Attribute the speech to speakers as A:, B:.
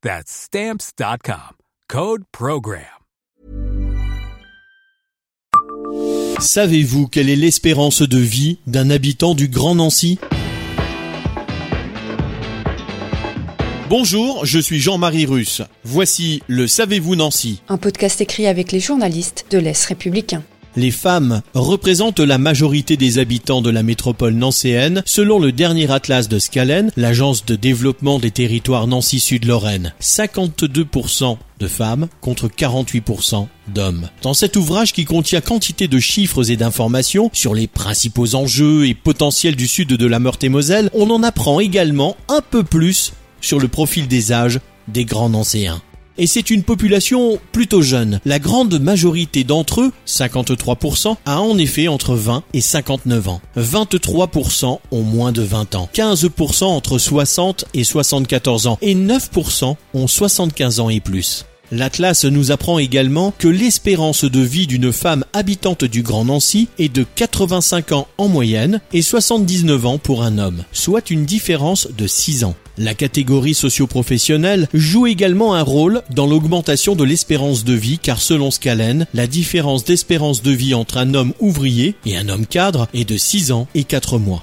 A: That's Stamps.com. Code Program.
B: Savez-vous quelle est l'espérance de vie d'un habitant du Grand Nancy? Bonjour, je suis Jean-Marie Russe. Voici le Savez-vous Nancy?
C: Un podcast écrit avec les journalistes de l'Est républicain.
B: Les femmes représentent la majorité des habitants de la métropole nancéenne selon le dernier atlas de Scalen, l'agence de développement des territoires Nancy-Sud-Lorraine. 52% de femmes contre 48% d'hommes. Dans cet ouvrage qui contient quantité de chiffres et d'informations sur les principaux enjeux et potentiels du sud de la Meurthe-et-Moselle, on en apprend également un peu plus sur le profil des âges des grands nancéens et c'est une population plutôt jeune. La grande majorité d'entre eux, 53%, a en effet entre 20 et 59 ans. 23% ont moins de 20 ans. 15% entre 60 et 74 ans. Et 9% ont 75 ans et plus. L'Atlas nous apprend également que l'espérance de vie d'une femme habitante du Grand Nancy est de 85 ans en moyenne et 79 ans pour un homme, soit une différence de 6 ans. La catégorie socio-professionnelle joue également un rôle dans l'augmentation de l'espérance de vie car selon Scalen, la différence d'espérance de vie entre un homme ouvrier et un homme cadre est de 6 ans et 4 mois.